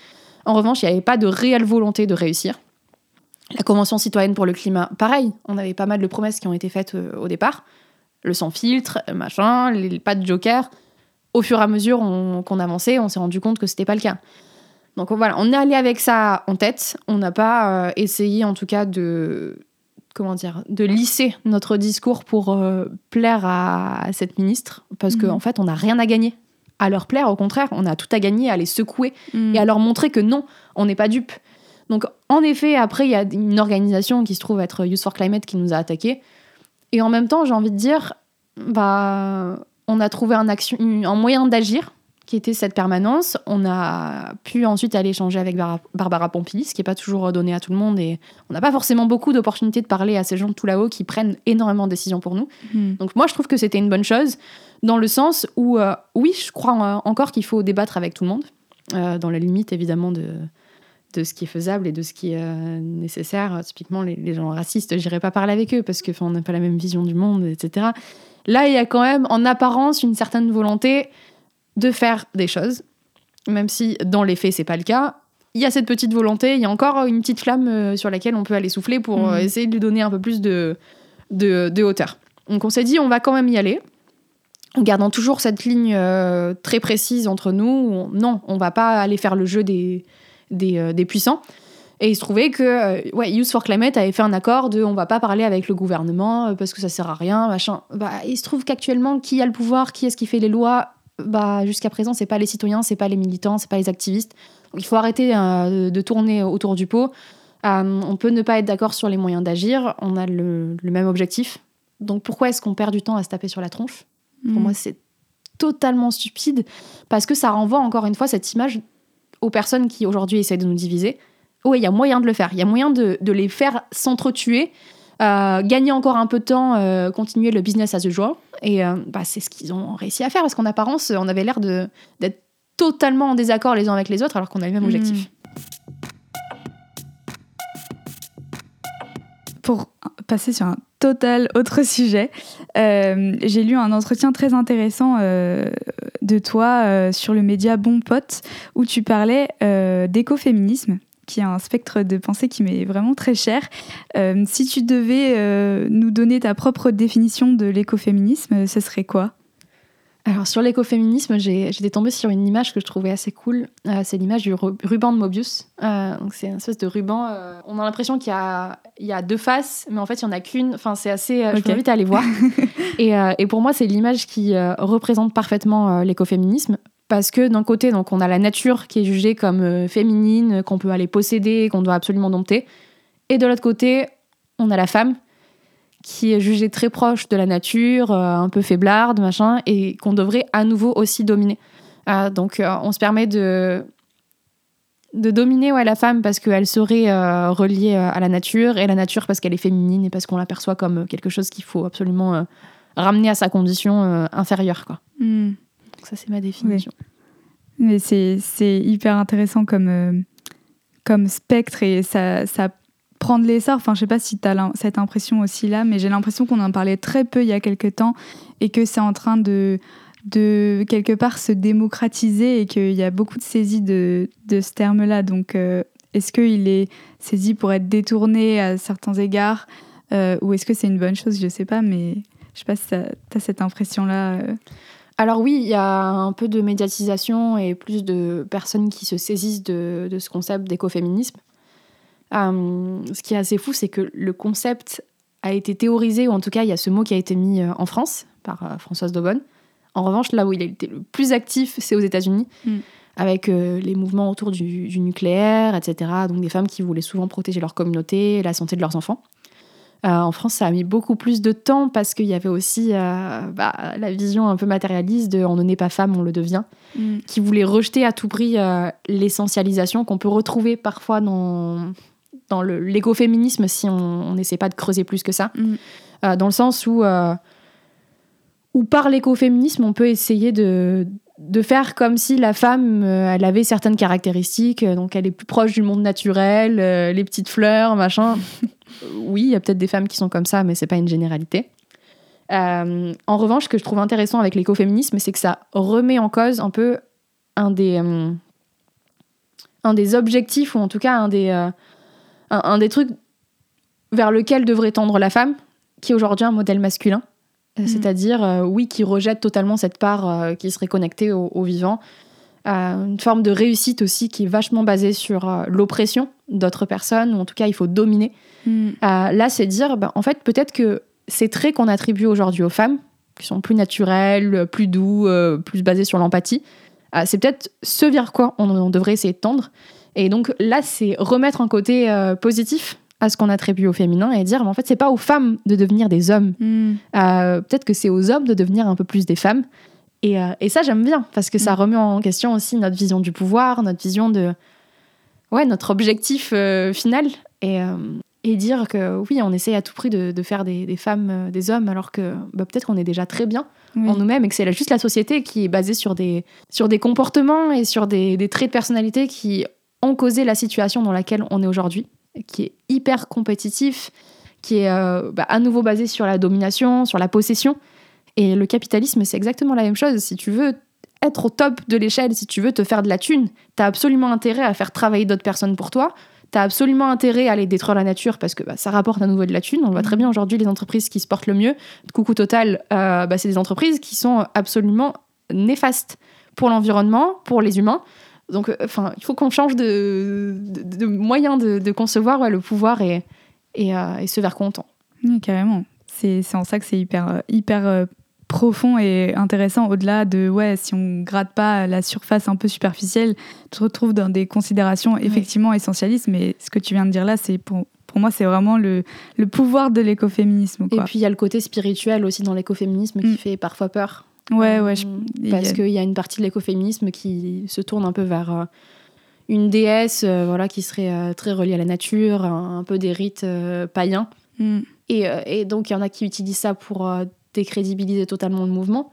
En revanche, il n'y avait pas de réelle volonté de réussir. La Convention citoyenne pour le climat, pareil, on avait pas mal de promesses qui ont été faites euh, au départ. Le sans filtre, euh, machin, les, pas de joker. Au fur et à mesure on- qu'on avançait, on s'est rendu compte que c'était pas le cas. Donc voilà, on est allé avec ça en tête. On n'a pas euh, essayé, en tout cas, de comment dire, de lisser notre discours pour euh, plaire à, à cette ministre, parce qu'en Mhm. fait, on n'a rien à gagner à leur plaire. Au contraire, on a tout à gagner à les secouer Mm. et à leur montrer que non, on n'est pas dupes. Donc, en effet, après, il y a une organisation qui se trouve être Youth for Climate qui nous a attaqués. Et en même temps, j'ai envie de dire, bah, on a trouvé un, action, un moyen d'agir qui était cette permanence. On a pu ensuite aller échanger avec Bar- Barbara Pompili, ce qui n'est pas toujours donné à tout le monde. Et on n'a pas forcément beaucoup d'opportunités de parler à ces gens de tout là-haut qui prennent énormément de décisions pour nous. Mm. Donc moi, je trouve que c'était une bonne chose, dans le sens où, euh, oui, je crois euh, encore qu'il faut débattre avec tout le monde, euh, dans la limite évidemment de, de ce qui est faisable et de ce qui est euh, nécessaire. Typiquement, les, les gens racistes, j'irai pas parler avec eux parce que 'fin, on n'a pas la même vision du monde, etc. Là, il y a quand même, en apparence, une certaine volonté de faire des choses, même si dans les faits, c'est pas le cas. Il y a cette petite volonté, il y a encore une petite flamme sur laquelle on peut aller souffler pour Mhm. essayer de lui donner un peu plus de, de, de hauteur. Donc on s'est dit, on va quand même y aller, en gardant toujours cette ligne euh, très précise entre nous. non, on va pas aller faire le jeu euh, des puissants. Et il se trouvait que euh, ouais, Youth for Climate avait fait un accord de on va pas parler avec le gouvernement euh, parce que ça sert à rien, machin. Bah, il se trouve qu'actuellement, qui a le pouvoir, qui est-ce qui fait les lois? Bah, Jusqu'à présent, c'est pas les citoyens, c'est pas les militants, c'est pas les activistes. Il faut arrêter de tourner autour du pot. On peut ne pas être d'accord sur les moyens d'agir, on a le même objectif. Donc pourquoi est-ce qu'on perd du temps à se taper sur la tronche? Pour Mm. moi, c'est totalement stupide parce que ça renvoie encore une fois cette image aux personnes qui aujourd'hui essaient de nous diviser. Oui, il y a moyen de le faire. Il y a moyen de, de les faire s'entretuer, euh, gagner encore un peu de temps, euh, continuer le business as usual. Et euh, bah, c'est ce qu'ils ont réussi à faire parce qu'en apparence, on avait l'air d'être totalement en désaccord les uns avec les autres alors qu'on a le même Mm. objectif. Pour passer sur un total autre sujet, euh, j'ai lu un entretien très intéressant euh, de toi euh, sur le média Bon Pote où tu parlais d'écoféminisme qui est un spectre de pensée qui m'est vraiment très cher. Si tu devais nous donner ta propre définition de l'écoféminisme, ce serait quoi? Alors sur l'écoféminisme, j'étais tombée sur une image que je trouvais assez cool. Euh, c'est l'image du ru- ruban de Mobius. Euh, donc c'est une espèce de ruban. euh, on a l'impression qu'il y y a deux faces, mais en fait il y en a qu'une. Enfin c'est assez. Je Ok. vous invite à aller voir. et, et pour moi c'est l'image qui représente parfaitement l'écoféminisme. Parce que d'un côté, donc, on a la nature qui est jugée comme féminine, qu'on peut aller posséder, qu'on doit absolument dompter. Et de l'autre côté, on a la femme qui est jugée très proche de la nature, euh, un peu faiblarde, machin, et qu'on devrait à nouveau aussi dominer. Euh, donc euh, on se permet de, de dominer ouais, la femme parce qu'elle serait euh, reliée à la nature, et la nature parce qu'elle est féminine et parce qu'on la perçoit comme quelque chose qu'il faut absolument euh, ramener à sa condition euh, inférieure. Quoi. Hmm. Donc ça c'est ma définition. Mais c'est c'est hyper intéressant comme, comme spectre et ça, ça prend de l'essor. Enfin, je sais pas si tu as cette impression aussi là, mais j'ai l'impression qu'on en parlait très peu il y a quelques temps et que c'est en train de, de quelque part se démocratiser et qu'il y a beaucoup de saisies de, de ce terme-là. Donc, euh, est-ce qu'il est saisi pour être détourné à certains égards euh, ou est-ce que c'est une bonne chose? Je sais pas, mais je sais pas si tu as cette impression-là. euh. Alors oui, il y a un peu de médiatisation et plus de personnes qui se saisissent de, de ce concept d'écoféminisme. Euh, ce qui est assez fou, c'est que le concept a été théorisé, ou en tout cas, il y a ce mot qui a été mis euh, en France par euh, Françoise Daubonne. En revanche, là où il a été le plus actif, c'est aux États-Unis, Mm. avec euh, les mouvements autour du, du nucléaire, etc. Donc des femmes qui voulaient souvent protéger leur communauté, la santé de leurs enfants. en France, ça a mis beaucoup plus de temps parce qu'il y avait aussi bah, la vision un peu matérialiste de on ne naît pas femme, on le devient, mm. qui voulait rejeter à tout prix l'essentialisation qu'on peut retrouver parfois dans, dans l'écoféminisme si on n'essaie pas de creuser plus que ça. Mm. dans le sens où ou par l'écoféminisme, on peut essayer de, de faire comme si la femme, euh, elle avait certaines caractéristiques, euh, donc elle est plus proche du monde naturel, euh, les petites fleurs, machin. oui, il y a peut-être des femmes qui sont comme ça, mais c'est pas une généralité. en revanche, ce que je trouve intéressant avec l'écoféminisme, c'est que ça remet en cause un peu un des, un des objectifs, ou en tout cas un des, un, un des trucs vers lequel devrait tendre la femme, qui est aujourd'hui un modèle masculin. Euh, mm. c'est-à-dire, euh, oui, qui rejette totalement cette part euh, qui serait connectée au, vivant. une forme de réussite aussi qui est vachement basée sur l'oppression d'autres personnes, ou en tout cas, il faut dominer. Mm. là, c'est dire, ben, en fait, peut-être que ces traits qu'on attribue aujourd'hui aux femmes, qui sont plus naturels, plus doux, plus basés sur l'empathie, c'est peut-être ce vers quoi on, on, devrait essayer de tendre. Et donc là, c'est remettre un côté positif à ce qu'on attribue au féminin et dire mais en fait c'est pas aux femmes de devenir des hommes hmm. euh, peut-être que c'est aux hommes de devenir un peu plus des femmes et, euh, et ça j'aime bien parce que ça hmm. remet en question aussi notre vision du pouvoir notre vision de ouais notre objectif euh, final et, et dire que oui on essaie à tout prix de, de faire des, des, femmes des hommes alors que bah, peut-être qu'on est déjà très bien en nous-mêmes et que c'est juste la société qui est basée sur des, sur des comportements et sur des, des traits de personnalité qui ont causé la situation dans laquelle on est aujourd'hui qui est hyper compétitif, qui est euh, bah, à nouveau basé sur la domination, sur la possession. Et le capitalisme, c'est exactement la même chose. Si tu veux être au top de l'échelle, si tu veux te faire de la thune, tu as absolument intérêt à faire travailler d'autres personnes pour toi. Tu as absolument intérêt à aller détruire la nature parce que bah, ça rapporte à nouveau de la thune. On voit très mhm. bien aujourd'hui les entreprises qui se portent le mieux. Coucou Total, euh, bah, c'est des entreprises qui sont absolument néfastes pour l'environnement, pour les humains. Donc, euh, enfin, il faut qu'on change de, de, moyen de, concevoir le pouvoir et, et, euh, et, ce vers quoi on tend. carrément. C'est en ça que c'est hyper, euh, hyper profond et intéressant au-delà de ouais si on gratte pas la surface un peu superficielle tu te retrouves dans des considérations effectivement essentialistes mais ce que tu viens de dire là c'est pour, pour moi c'est vraiment le, le pouvoir de l'écoféminisme et puis il y a le côté spirituel aussi dans l'écoféminisme qui mm. fait parfois peur Ouais, ouais. Parce qu'il y a une partie de l'écoféminisme qui se tourne un peu vers euh, une déesse euh, voilà, qui serait euh, très reliée à la nature, un, peu des rites païens. Mm. Et, et, donc, il y en a qui utilisent ça pour décrédibiliser totalement le mouvement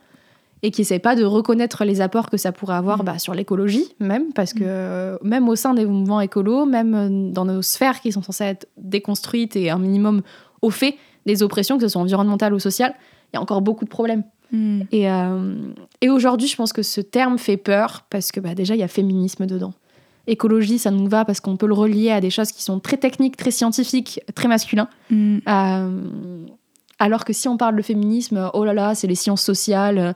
et qui n'essayent pas de reconnaître les apports que ça pourrait avoir mm. bah, sur l'écologie, même, parce que mm. même au sein des mouvements écolos, même dans nos sphères qui sont censées être déconstruites et un minimum au fait des oppressions, que ce soit environnementales ou sociales, il y a encore beaucoup de problèmes. Hmm. Et, euh, et aujourd'hui, je pense que ce terme fait peur parce que bah, déjà, il y a féminisme dedans. Écologie, ça nous va parce qu'on peut le relier à des choses qui sont très techniques, très scientifiques, très masculins. Hmm. Euh, alors que si on parle de féminisme, oh là là, c'est les sciences sociales.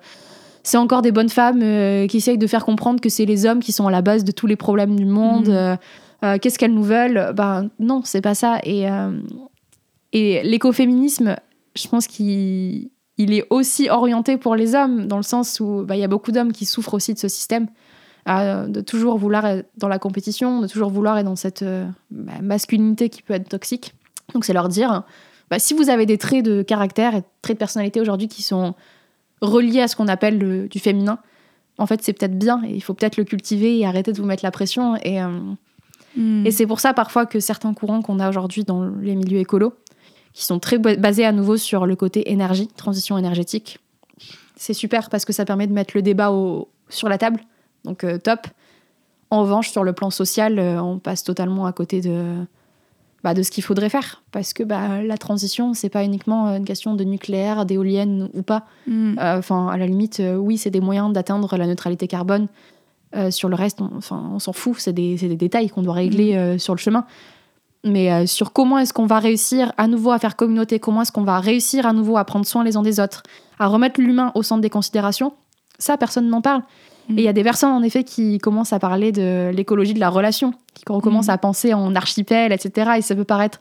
C'est encore des bonnes femmes euh, qui essayent de faire comprendre que c'est les hommes qui sont à la base de tous les problèmes du monde. Hmm. Qu'est-ce qu'elles nous veulent? Ben non, c'est pas ça. Et, et l'écoféminisme, je pense qu'il il est aussi orienté pour les hommes, dans le sens où bah, il y a beaucoup d'hommes qui souffrent aussi de ce système, de toujours vouloir être dans la compétition, de toujours vouloir être dans cette euh, bah, masculinité qui peut être toxique. Donc c'est leur dire, bah, si vous avez des traits de caractère et traits de personnalité aujourd'hui qui sont reliés à ce qu'on appelle du féminin, en fait c'est peut-être bien et il faut peut-être le cultiver et arrêter de vous mettre la pression. Et, euh, hmm. et c'est pour ça parfois que certains courants qu'on a aujourd'hui dans les milieux écolos, qui sont très basés à nouveau sur le côté énergie, transition énergétique. C'est super parce que ça permet de mettre le débat sur la table, donc euh, top. En revanche, sur le plan social, euh, on passe totalement à côté de, bah, de ce qu'il faudrait faire. Parce que bah, la transition, c'est pas uniquement une question de nucléaire, d'éolienne ou pas. Mm. Euh, enfin, à la limite, oui, c'est des moyens d'atteindre la neutralité carbone. sur le reste, on, on s'en fout, c'est des, des, détails qu'on doit régler mm. sur le chemin mais euh, sur comment est-ce qu'on va réussir à nouveau à faire communauté, comment est-ce qu'on va réussir à nouveau à prendre soin les uns des autres, à remettre l'humain au centre des considérations, ça, personne n'en parle. Mm. Et il y a des personnes, en effet, qui commencent à parler de l'écologie de la relation, qui recommencent mm. à penser en archipel, etc. Et ça peut paraître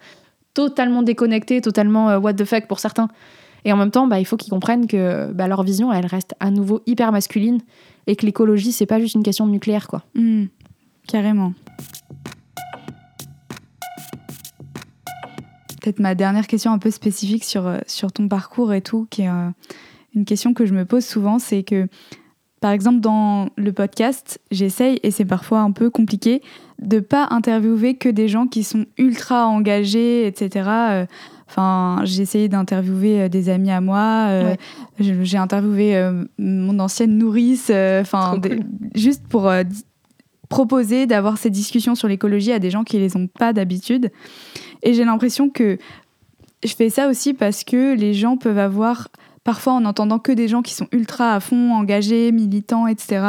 totalement déconnecté, totalement euh, what the fuck pour certains. Et en même temps, bah, il faut qu'ils comprennent que bah, leur vision, elle reste à nouveau hyper masculine et que l'écologie, c'est pas juste une question nucléaire, quoi. Mm. Carrément. Peut-être ma dernière question un peu spécifique sur, sur ton parcours et tout, qui est une question que je me pose souvent, c'est que par exemple, dans le podcast, j'essaye, et c'est parfois un peu compliqué, de pas interviewer que des gens qui sont ultra engagés, etc. Euh, enfin, j'ai essayé d'interviewer euh, des amis à moi. Euh, j'ai interviewé mon ancienne nourrice. Enfin, juste pour proposer d'avoir ces discussions sur l'écologie à des gens qui les ont pas d'habitude. Et j'ai l'impression que je fais ça aussi parce que les gens peuvent avoir parfois en entendant que des gens qui sont ultra à fond, engagés, militants, etc.,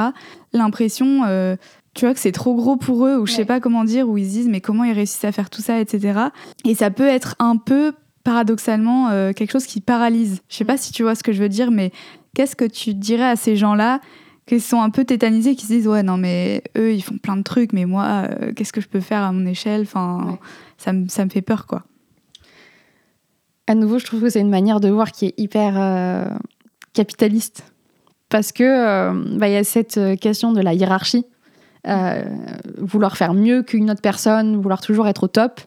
l'impression, euh, tu vois, que c'est trop gros pour eux, ou je sais pas comment dire, où ils se disent, mais comment ils réussissent à faire tout ça, etc. Et ça peut être un peu, paradoxalement, euh, quelque chose qui paralyse. Je sais pas si tu vois ce que je veux dire, mais qu'est-ce que tu dirais à ces gens-là qui sont un peu tétanisés, qui se disent ouais non mais eux ils font plein de trucs, mais moi euh, qu'est-ce que je peux faire à mon échelle? Enfin, ça, ça me fait peur quoi à nouveau, je trouve que c'est une manière de voir qui est hyper euh, capitaliste. Parce que euh, bah, il y a cette question de la hiérarchie. vouloir faire mieux qu'une autre personne, vouloir toujours être au top.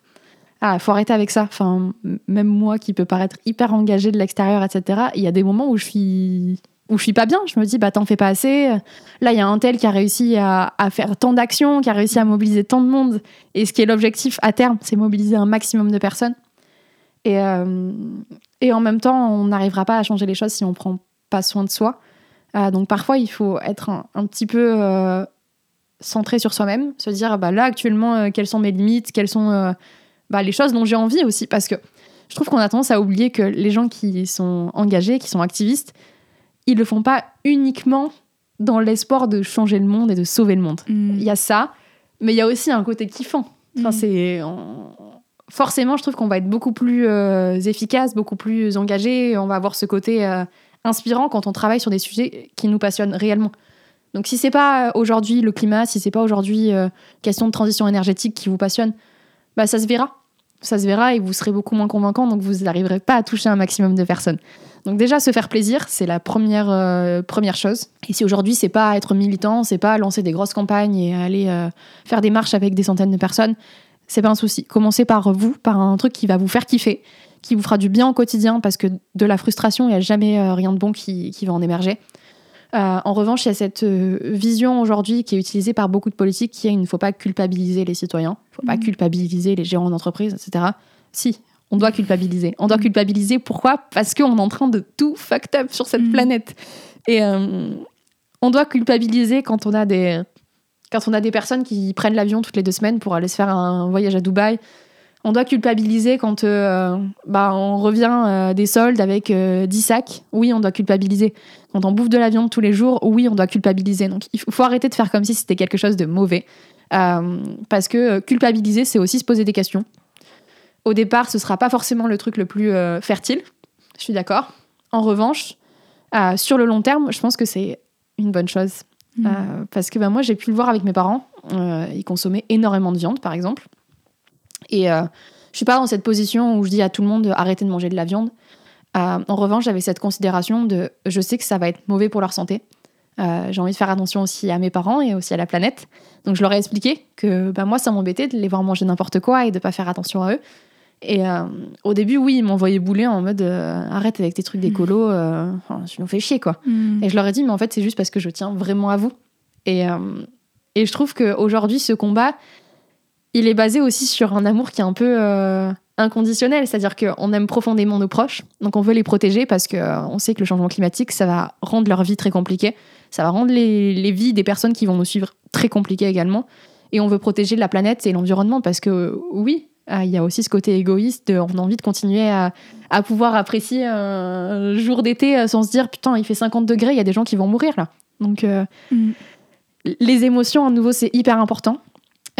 Ah, faut arrêter avec ça. Enfin, même moi qui peux paraître hyper engagée de l'extérieur, etc., il y a des moments où je suis où je suis pas bien. Je me dis, bah t'en fais pas assez. Là, il y a un tel qui a réussi à, faire tant d'actions, qui a réussi à mobiliser tant de monde. Et ce qui est l'objectif à terme, c'est mobiliser un maximum de personnes. Et, euh, et en même temps, on n'arrivera pas à changer les choses si on prend pas soin de soi. Euh, donc parfois, il faut être un, petit peu euh, centré sur soi-même, se dire bah, là actuellement, quelles sont mes limites, quelles sont bah, les choses dont j'ai envie aussi. Parce que je trouve qu'on a tendance à oublier que les gens qui sont engagés, qui sont activistes, ils le font pas uniquement dans l'espoir de changer le monde et de sauver le monde. Mm. Il y a ça, mais il y a aussi un côté kiffant. Enfin, mm. c'est forcément, je trouve qu'on va être beaucoup plus euh, efficace, beaucoup plus engagé. On va avoir ce côté euh, inspirant quand on travaille sur des sujets qui nous passionnent réellement. Donc, si c'est pas euh, aujourd'hui le climat, si c'est pas aujourd'hui question de transition énergétique qui vous passionne, bah ça se verra. Ça se verra et vous serez beaucoup moins convaincant, donc vous n'arriverez pas à toucher un maximum de personnes. Donc déjà se faire plaisir, c'est la première première chose. Et si aujourd'hui c'est pas être militant, c'est pas lancer des grosses campagnes et aller faire des marches avec des centaines de personnes, c'est pas un souci. Commencez par vous, par un truc qui va vous faire kiffer, qui vous fera du bien au quotidien, parce que de la frustration, il n'y a jamais euh, rien de bon qui, va en émerger. Euh, en revanche, il y a cette euh, vision aujourd'hui qui est utilisée par beaucoup de politiques qui est il ne faut pas culpabiliser les citoyens, il ne faut pas mmh. culpabiliser les gérants d'entreprise, etc. Si, on doit culpabiliser. On doit mmh. culpabiliser pourquoi? Parce qu'on est en train de tout fucked up sur cette mmh. planète. Et on doit culpabiliser quand on a des quand on a des personnes qui prennent l'avion toutes les deux semaines pour aller se faire un voyage à Dubaï, on doit culpabiliser quand euh, bah, on revient euh, des soldes avec 10 euh, sacs. Oui, on doit culpabiliser. Quand on bouffe de la viande tous les jours, oui, on doit culpabiliser. Donc il faut arrêter de faire comme si c'était quelque chose de mauvais. parce que culpabiliser, c'est aussi se poser des questions. Au départ, ce sera pas forcément le truc le plus fertile. Je suis d'accord. En revanche, sur le long terme, je pense que c'est une bonne chose. Mm. Euh, parce que bah, moi, j'ai pu le voir avec mes parents. Euh, ils consommaient énormément de viande, par exemple. Et euh, je suis pas dans cette position où je dis à tout le monde arrêtez de manger de la viande. en revanche, j'avais cette considération de je sais que ça va être mauvais pour leur santé. j'ai envie de faire attention aussi à mes parents et aussi à la planète. Donc je leur ai expliqué que bah, moi, ça m'embêtait de les voir manger n'importe quoi et de pas faire attention à eux. Et euh, au début, oui, ils m'envoyaient bouler en mode euh, arrête avec tes trucs d'écolo, euh, tu nous fais chier quoi. Mm. Et je leur ai dit, mais en fait, c'est juste parce que je tiens vraiment à vous. Et, et je trouve qu'aujourd'hui, ce combat, il est basé aussi sur un amour qui est un peu inconditionnel, c'est-à-dire qu'on aime profondément nos proches, donc on veut les protéger parce qu'on sait que le changement climatique, ça va rendre leur vie très compliquée, ça va rendre les, les vies des personnes qui vont nous suivre très compliquées également. Et on veut protéger la planète et l'environnement parce que oui, ah, il y a aussi ce côté égoïste, de, on a envie de continuer à, pouvoir apprécier un jour d'été euh, sans se dire putain, il fait 50 degrés, il y a des gens qui vont mourir là. Donc, euh, mm. les émotions, à nouveau, c'est hyper important.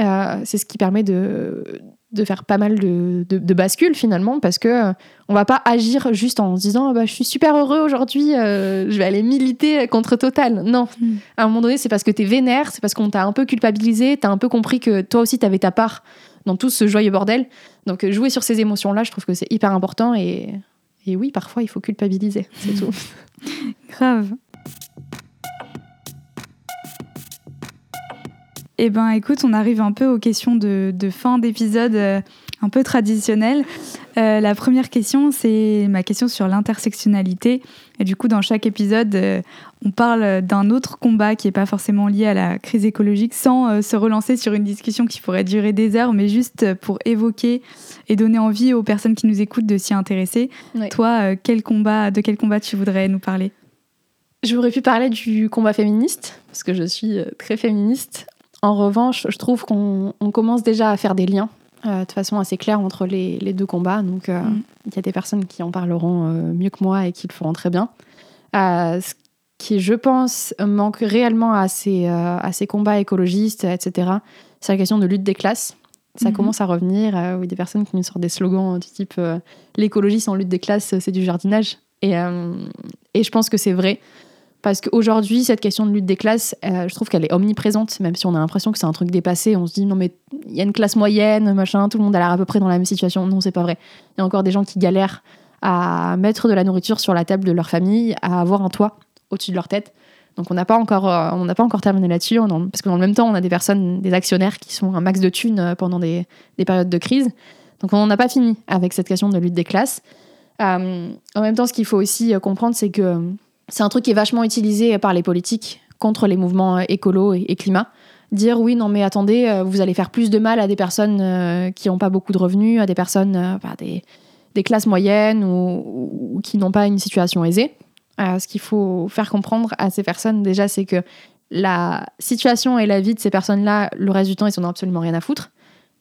Euh, c'est ce qui permet de, de faire pas mal de, de, bascules finalement, parce que on va pas agir juste en se disant bah, je suis super heureux aujourd'hui, je vais aller militer contre Total. Non, mm. à un moment donné, c'est parce que tu es vénère, c'est parce qu'on t'a un peu culpabilisé, tu as un peu compris que toi aussi tu avais ta part dans tout ce joyeux bordel. Donc jouer sur ces émotions-là, je trouve que c'est hyper important et, et oui, parfois il faut culpabiliser, c'est tout. Grave. Eh ben, écoute, on arrive un peu aux questions de, fin d'épisode euh, un peu traditionnelles. Euh, la première question, c'est ma question sur l'intersectionnalité. Et du coup, dans chaque épisode, euh, on parle d'un autre combat qui n'est pas forcément lié à la crise écologique, sans se relancer sur une discussion qui pourrait durer des heures, mais juste pour évoquer et donner envie aux personnes qui nous écoutent de s'y intéresser. Toi, quel combat, de quel combat tu voudrais nous parler? J'aurais pu parler du combat féministe, parce que je suis très féministe. En revanche, je trouve qu'on commence déjà à faire des liens euh, de façon assez claire entre les, deux combats. Donc, euh, mm. il y a des personnes qui en parleront euh, mieux que moi et qui le feront très bien. ce qui, je pense, manque réellement à ces, à ces combats écologistes, etc., c'est la question de lutte des classes. Ça mm-hmm. commence à revenir. oui, des personnes qui nous sortent des slogans du type l'écologie sans lutte des classes, c'est du jardinage. Et, et je pense que c'est vrai. Parce qu'aujourd'hui, cette question de lutte des classes, euh, je trouve qu'elle est omniprésente, même si on a l'impression que c'est un truc dépassé. On se dit, non, mais il y a une classe moyenne, machin, tout le monde a l'air à peu près dans la même situation. Non, c'est pas vrai. Il y a encore des gens qui galèrent à mettre de la nourriture sur la table de leur famille, à avoir un toit au-dessus de leur tête. Donc on n'a pas encore, euh, pas encore terminé là-dessus, parce que dans le même temps, on a des personnes, des actionnaires qui sont un max de thunes euh, pendant des, périodes de crise. Donc on n'a pas fini avec cette question de lutte des classes. en même temps, ce qu'il faut aussi comprendre, c'est que c'est un truc qui est vachement utilisé par les politiques contre les mouvements euh, écolo et, climat. Dire oui, non, mais attendez, euh, vous allez faire plus de mal à des personnes euh, qui n'ont pas beaucoup de revenus, à des personnes, des, des, classes moyennes ou, qui n'ont pas une situation aisée. ce qu'il faut faire comprendre à ces personnes, déjà, c'est que la situation et la vie de ces personnes-là, le reste du temps, ils n'en ont absolument rien à foutre.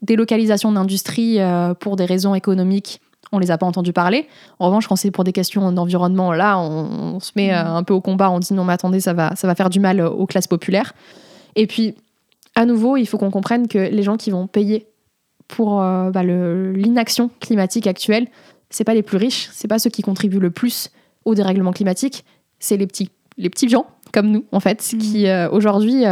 Délocalisation d'industrie pour des raisons économiques on les a pas entendus parler. En revanche, quand c'est pour des questions d'environnement, là, on, se met euh, mm. un peu au combat, on dit non, mais attendez, ça va, ça va faire du mal aux classes populaires. Et puis, à nouveau, il faut qu'on comprenne que les gens qui vont payer pour euh, bah, l'inaction climatique actuelle, c'est pas les plus riches, c'est pas ceux qui contribuent le plus au dérèglement climatique, c'est les petits, les petits gens comme nous, en fait, mm. qui euh, aujourd'hui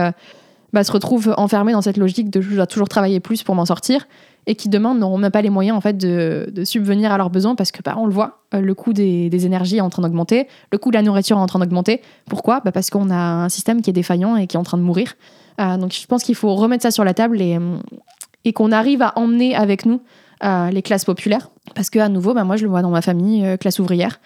bah, se retrouvent enfermés dans cette logique de je dois toujours travailler plus pour m'en sortir et qui demain n'auront même pas les moyens en fait de, subvenir à leurs besoins parce que bah, on le voit, euh, le coût des, énergies est en train d'augmenter, le coût de la nourriture est en train d'augmenter. Pourquoi? Bah, Parce qu'on a un système qui est défaillant et qui est en train de mourir. Euh, donc je pense qu'il faut remettre ça sur la table et, euh, qu'on arrive à emmener avec nous les classes populaires. Parce que à nouveau, bah, moi je le vois dans ma famille, classe ouvrière.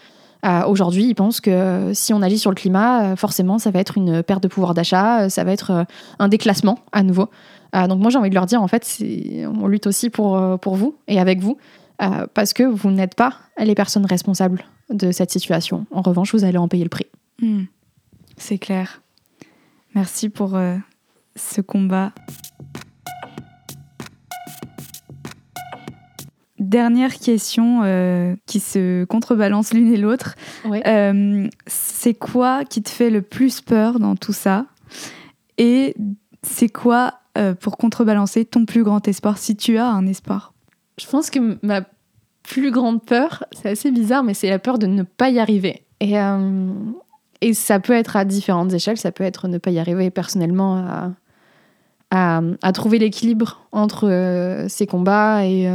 Aujourd'hui, ils pensent que si on agit sur le climat, forcément, ça va être une perte de pouvoir d'achat, ça va être un déclassement à nouveau. Euh, donc moi j'ai envie de leur dire en fait on lutte aussi pour, euh, pour vous et avec vous euh, parce que vous n'êtes pas les personnes responsables de cette situation. En revanche, vous allez en payer le prix. Hmm. C'est clair. Merci pour ce combat. Dernière question qui se contrebalance l'une et l'autre. c'est quoi qui te fait le plus peur dans tout ça? Et c'est quoi euh, pour contrebalancer ton plus grand espoir, si tu as un espoir Je pense que ma plus grande peur, c'est assez bizarre, mais c'est la peur de ne pas y arriver. Et, euh, et ça peut être à différentes échelles, ça peut être ne pas y arriver personnellement à, à, trouver l'équilibre entre euh, ces combats et,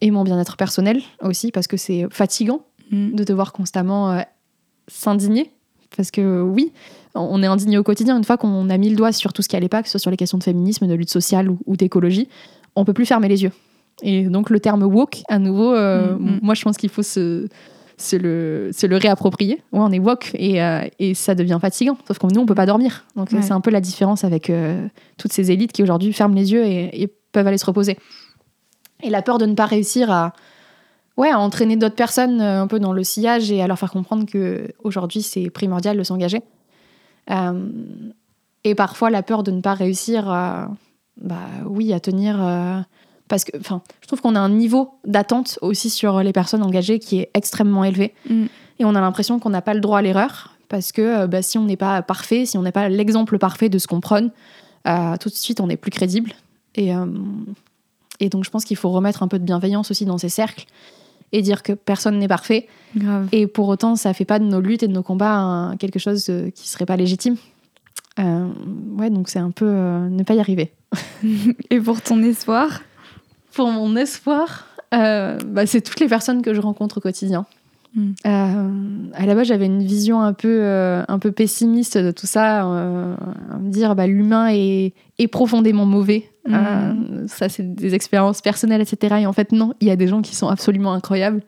et mon bien-être personnel aussi, parce que c'est fatigant mm. de devoir constamment s'indigner. Parce que oui, on est indigné au quotidien. Une fois qu'on a mis le doigt sur tout ce qui n'allait pas, que ce soit sur les questions de féminisme, de lutte sociale ou, d'écologie, on peut plus fermer les yeux. Et donc le terme woke, à nouveau, euh, mm, mm. moi je pense qu'il faut se, le, le réapproprier. Ouais, on est woke et, euh, et, ça devient fatigant. Sauf que nous, on peut pas dormir. Donc c'est un peu la différence avec euh, toutes ces élites qui aujourd'hui ferment les yeux et, peuvent aller se reposer. Et la peur de ne pas réussir à, ouais, à entraîner d'autres personnes un peu dans le sillage et à leur faire comprendre que aujourd'hui c'est primordial de s'engager. Euh, et parfois la peur de ne pas réussir, à, bah oui, à tenir. Euh, parce que, enfin, je trouve qu'on a un niveau d'attente aussi sur les personnes engagées qui est extrêmement élevé. Mm. Et on a l'impression qu'on n'a pas le droit à l'erreur parce que euh, bah, si on n'est pas parfait, si on n'est pas l'exemple parfait de ce qu'on prône, tout de suite on n'est plus crédible. Et, et donc je pense qu'il faut remettre un peu de bienveillance aussi dans ces cercles et dire que personne n'est parfait. Et pour autant, ça fait pas de nos luttes et de nos combats quelque chose euh, qui serait pas légitime. Euh, ouais, donc c'est un peu euh, ne pas y arriver. et pour ton espoir? Pour mon espoir, bah, c'est toutes les personnes que je rencontre au quotidien. Mm. à la base, j'avais une vision un peu, un peu pessimiste de tout ça, à me dire bah, l'humain est, est, profondément mauvais. Mm. ça, c'est des expériences personnelles, etc. Et en fait, non, il y a des gens qui sont absolument incroyables.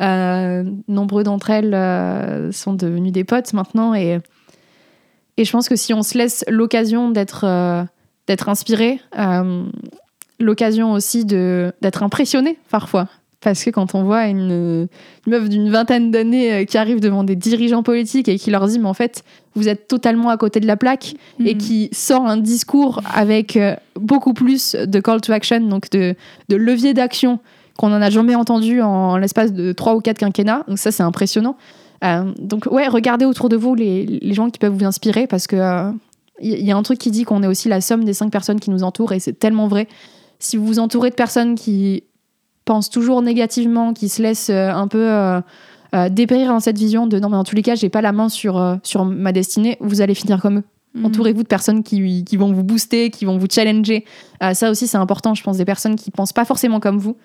nombreux d'entre elles sont devenus des potes maintenant et et je pense que si on se laisse l'occasion d'être euh, d'être inspiré, euh, l'occasion aussi d'être impressionné parfois. Parce que quand on voit une, meuf d'une vingtaine d'années euh, qui arrive devant des dirigeants politiques et qui leur dit, mais en fait, vous êtes totalement à côté de la plaque, et mm. qui sort un discours avec beaucoup plus de call to action, donc de, de levier d'action qu'on n'en a jamais entendu en l'espace de trois ou quatre quinquennats. Donc ça, c'est impressionnant. Euh, donc ouais, regardez autour de vous les, gens qui peuvent vous inspirer parce que il euh, y, a un truc qui dit qu'on est aussi la somme des cinq personnes qui nous entourent et c'est tellement vrai. Si vous vous entourez de personnes qui pensent toujours négativement, qui se laissent euh, un peu dépérir dans cette vision de non mais en tous les cas j'ai pas la main sur, sur ma destinée, vous allez finir comme eux. Mhm. Entourez-vous de personnes qui, qui, vont vous booster, qui vont vous challenger. ça aussi, c'est important, je pense, des personnes qui pensent pas forcément comme vous.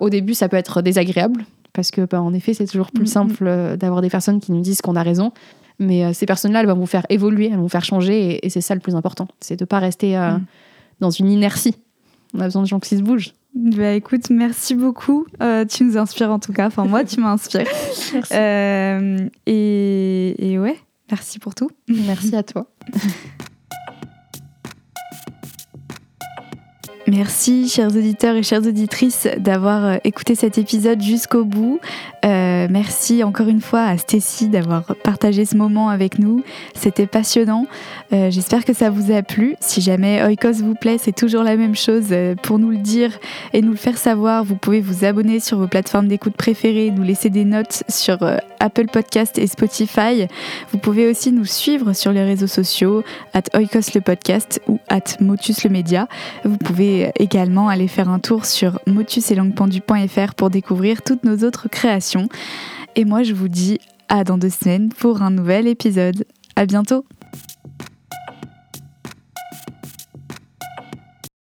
au début, ça peut être désagréable parce que bah, en effet c'est toujours plus mm. simple euh, d'avoir des personnes qui nous disent qu'on a raison mais euh, ces personnes-là elles vont vous faire évoluer elles vont vous faire changer et, c'est ça le plus important c'est de pas rester euh, mm. dans une inertie on a besoin de gens qui se bougent bah écoute, merci beaucoup. tu nous inspires en tout cas. Enfin, moi, tu m'inspires. et, et ouais, merci pour tout. Merci à toi. Merci, chers auditeurs et chères auditrices, d'avoir euh, écouté cet épisode jusqu'au bout. Euh, merci encore une fois à Stécie d'avoir partagé ce moment avec nous. C'était passionnant. Euh, j'espère que ça vous a plu. Si jamais Oikos vous plaît, c'est toujours la même chose. pour nous le dire et nous le faire savoir, vous pouvez vous abonner sur vos plateformes d'écoute préférées, nous laisser des notes sur Apple Podcast et Spotify. Vous pouvez aussi nous suivre sur les réseaux sociaux, at Oikos le podcast ou at Motus le média. Vous pouvez également aller faire un tour sur motusetlangpendu.fr pour découvrir toutes nos autres créations. Et moi, je vous dis à dans deux semaines pour un nouvel épisode. À bientôt!